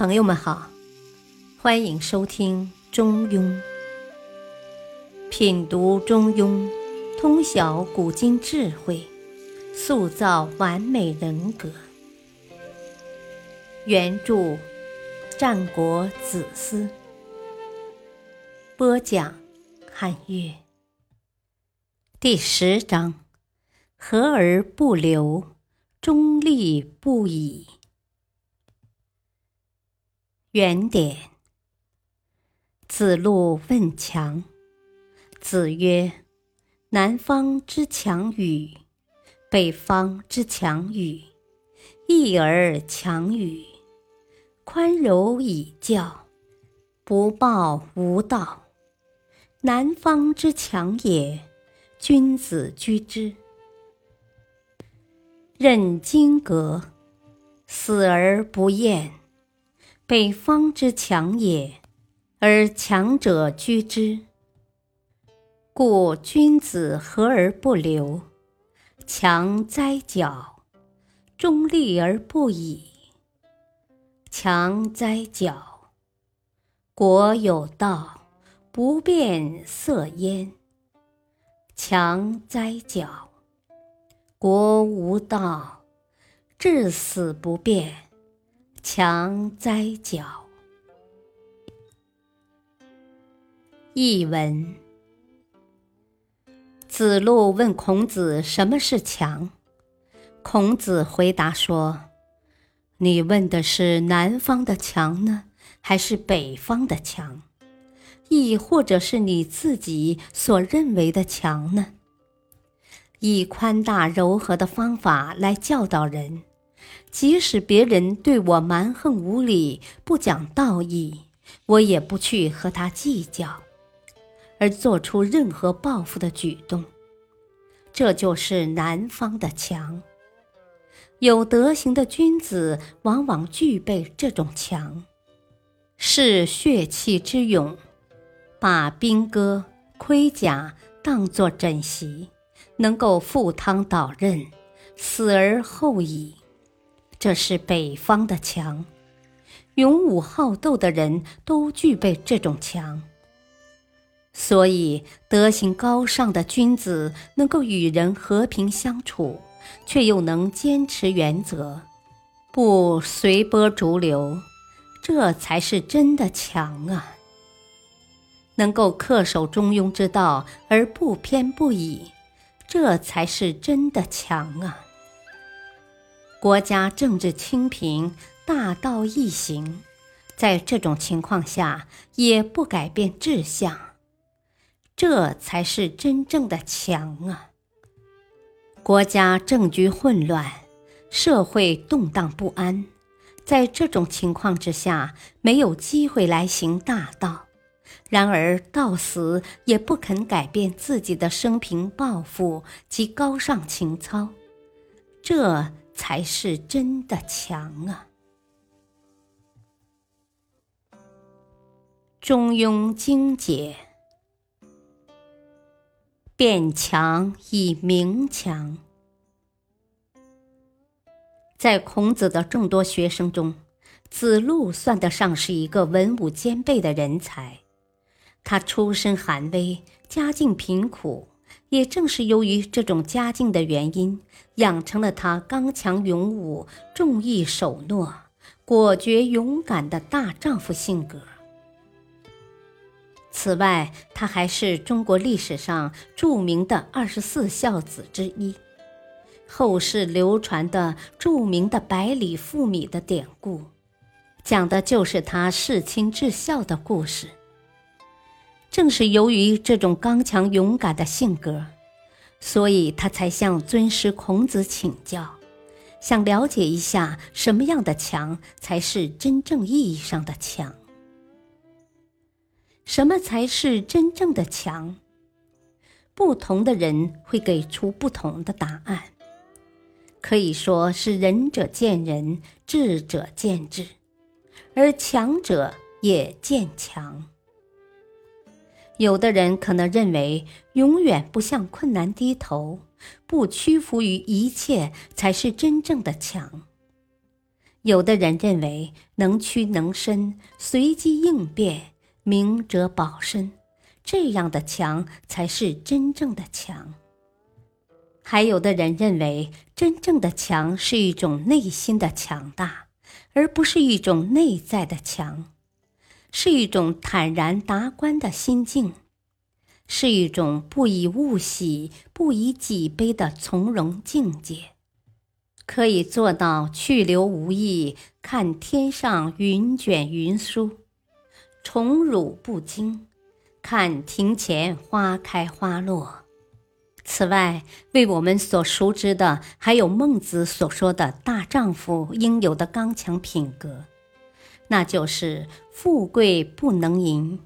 朋友们好，欢迎收听《中庸》，品读《中庸》，通晓古今智慧，塑造完美人格。原著：战国子思，播讲：汉乐。第十章：和而不流，中立不已。原点。子路问强，子曰：“南方之强与？北方之强与？一而强与？宽柔以教，不暴无道。南方之强也，君子居之。任金革，死而不厌。”北方之强也，而强者居之。故君子和而不流，强哉矫！中立而不倚，强哉矫！国有道，不变色焉。强哉矫！国无道，至死不变。强哉矫！译文：子路问孔子什么是强，孔子回答说：“你问的是南方的强呢，还是北方的强？亦或者是你自己所认为的强呢？以宽大柔和的方法来教导人。”即使别人对我蛮横无理、不讲道义，我也不去和他计较，而做出任何报复的举动。这就是南方的强。有德行的君子往往具备这种强，是血气之勇，把兵戈、盔甲当作枕席，能够赴汤蹈刃，死而后已。这是北方的强，勇武好斗的人都具备这种强。所以，德行高尚的君子能够与人和平相处，却又能坚持原则，不随波逐流，这才是真的强啊！能够恪守中庸之道而不偏不倚，这才是真的强啊！国家政治清平，大道易行，在这种情况下也不改变志向，这才是真正的强啊！国家政局混乱，社会动荡不安，在这种情况之下，没有机会来行大道，然而到死也不肯改变自己的生平抱负及高尚情操，这。才是真的强啊！《中庸精解》：变强以明强。在孔子的众多学生中，子路算得上是一个文武兼备的人才。他出身寒微，家境贫苦。也正是由于这种家境的原因，养成了他刚强勇武、重义守诺、果决勇敢的大丈夫性格。此外，他还是中国历史上著名的二十四孝子之一，后世流传的著名的百里负米的典故，讲的就是他弑亲至孝的故事。正是由于这种刚强勇敢的性格，所以他才向尊师孔子请教，想了解一下什么样的强才是真正意义上的强。什么才是真正的强？不同的人会给出不同的答案，可以说是仁者见仁，智者见智，而强者也见强。有的人可能认为，永远不向困难低头，不屈服于一切，才是真正的强；有的人认为能屈能伸、随机应变、明哲保身，这样的强才是真正的强。还有的人认为，真正的强是一种内心的强大，而不是一种内在的强，是一种坦然达观的心境，是一种不以物喜、不以己悲的从容境界，可以做到去留无意，看天上云卷云舒，宠辱不惊，看庭前花开花落。此外，为我们所熟知的，还有孟子所说的大丈夫应有的刚强品格，那就是富贵不能淫，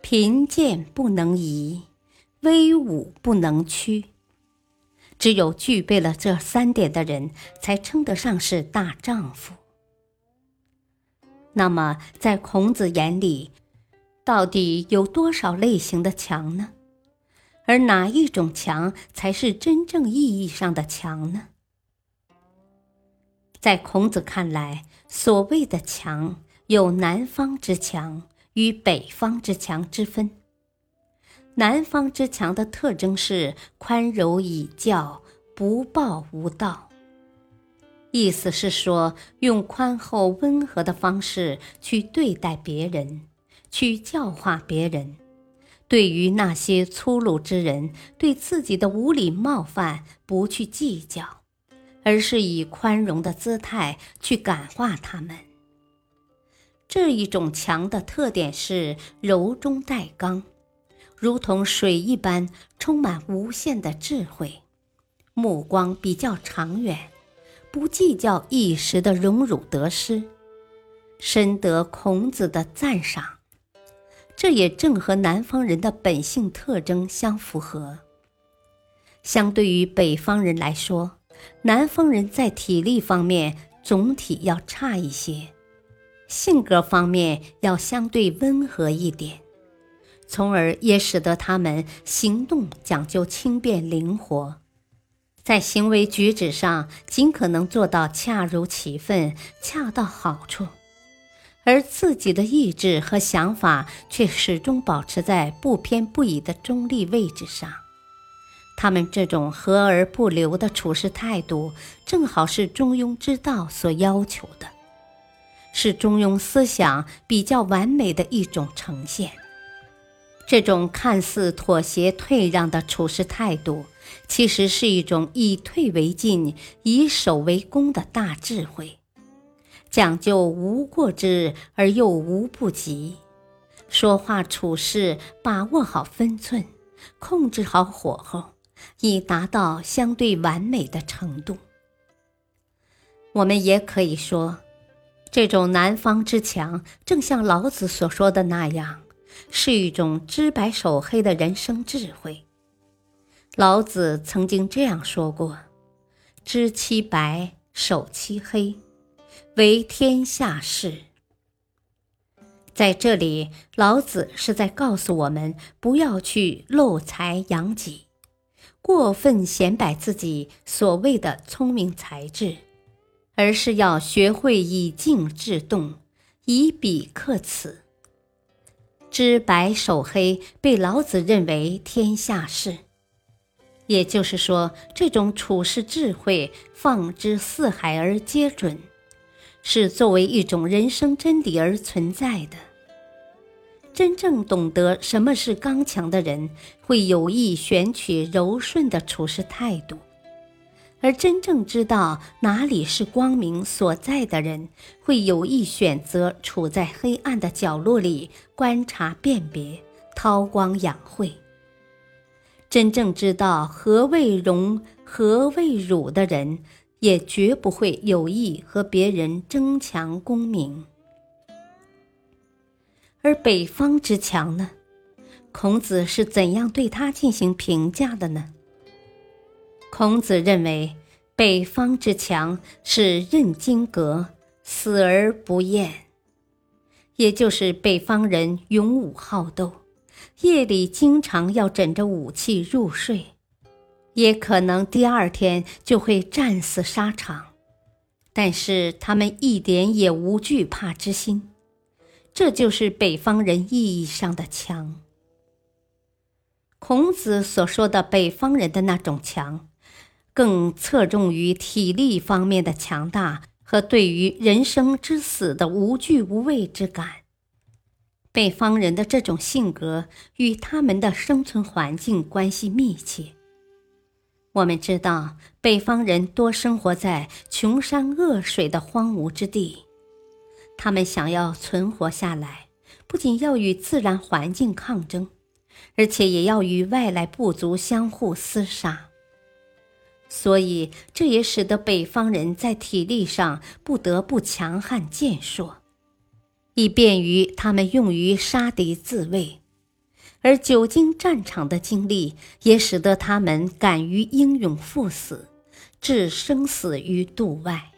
贫贱不能移，威武不能屈。只有具备了这三点的人，才称得上是大丈夫。那么，在孔子眼里，到底有多少类型的强呢？而哪一种强才是真正意义上的强呢？在孔子看来，所谓的强有南方之强与北方之强之分。南方之强的特征是宽柔以教，不暴无道。意思是说，用宽厚温和的方式去对待别人，去教化别人。对于那些粗鲁之人，对自己的无礼冒犯不去计较，而是以宽容的姿态去感化他们。这一种强的特点是柔中带刚，如同水一般，充满无限的智慧，目光比较长远，不计较一时的荣辱得失，深得孔子的赞赏。这也正和南方人的本性特征相符合。相对于北方人来说，南方人在体力方面总体要差一些，性格方面要相对温和一点，从而也使得他们行动讲究轻便灵活，在行为举止上尽可能做到恰如其分、恰到好处。而自己的意志和想法却始终保持在不偏不倚的中立位置上。他们这种和而不流的处事态度，正好是中庸之道所要求的，是中庸思想比较完美的一种呈现。这种看似妥协退让的处事态度，其实是一种以退为进、以守为攻的大智慧。讲究无过之而又无不及，说话处事把握好分寸，控制好火候，以达到相对完美的程度。我们也可以说，这种南方之强，正像老子所说的那样，是一种知白守黑的人生智慧。老子曾经这样说过：“知其白，守其黑。”为天下事。在这里，老子是在告诉我们，不要去漏财养己，过分显摆自己所谓的聪明才智，而是要学会以静制动，以彼克此。知白守黑，被老子认为天下事，也就是说，这种处世智慧，放之四海而皆准。是作为一种人生真理而存在的。真正懂得什么是刚强的人，会有意选取柔顺的处事态度；而真正知道哪里是光明所在的人，会有意选择处在黑暗的角落里观察辨别、韬光养晦。真正知道何谓荣、何谓辱的人。也绝不会有意和别人争强功名，而北方之强呢？孔子是怎样对他进行评价的呢？孔子认为，北方之强是任金戈，死而不厌，也就是北方人勇武好斗，夜里经常要枕着武器入睡。也可能第二天就会战死沙场，但是他们一点也无惧怕之心，这就是北方人意义上的强。孔子所说的北方人的那种强，更侧重于体力方面的强大和对于人生之死的无惧无畏之感。北方人的这种性格与他们的生存环境关系密切。我们知道，北方人多生活在穷山恶水的荒芜之地，他们想要存活下来，不仅要与自然环境抗争，而且也要与外来部族相互厮杀。所以，这也使得北方人在体力上不得不强悍健硕，以便于他们用于杀敌自卫。而久经战场的经历，也使得他们敢于英勇赴死，置生死于度外。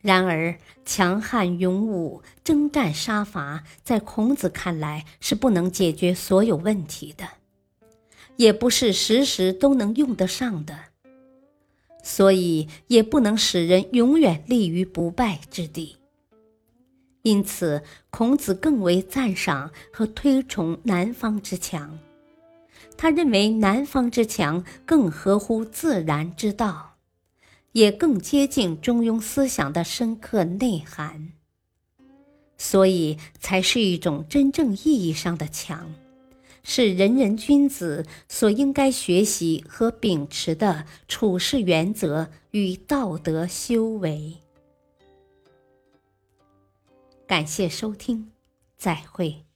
然而，强悍勇武、征战杀伐，在孔子看来是不能解决所有问题的，也不是时时都能用得上的，所以也不能使人永远立于不败之地。因此，孔子更为赞赏和推崇南方之强。他认为南方之强更合乎自然之道，也更接近中庸思想的深刻内涵，所以才是一种真正意义上的强，是人人君子所应该学习和秉持的处事原则与道德修为。感谢收听，再会。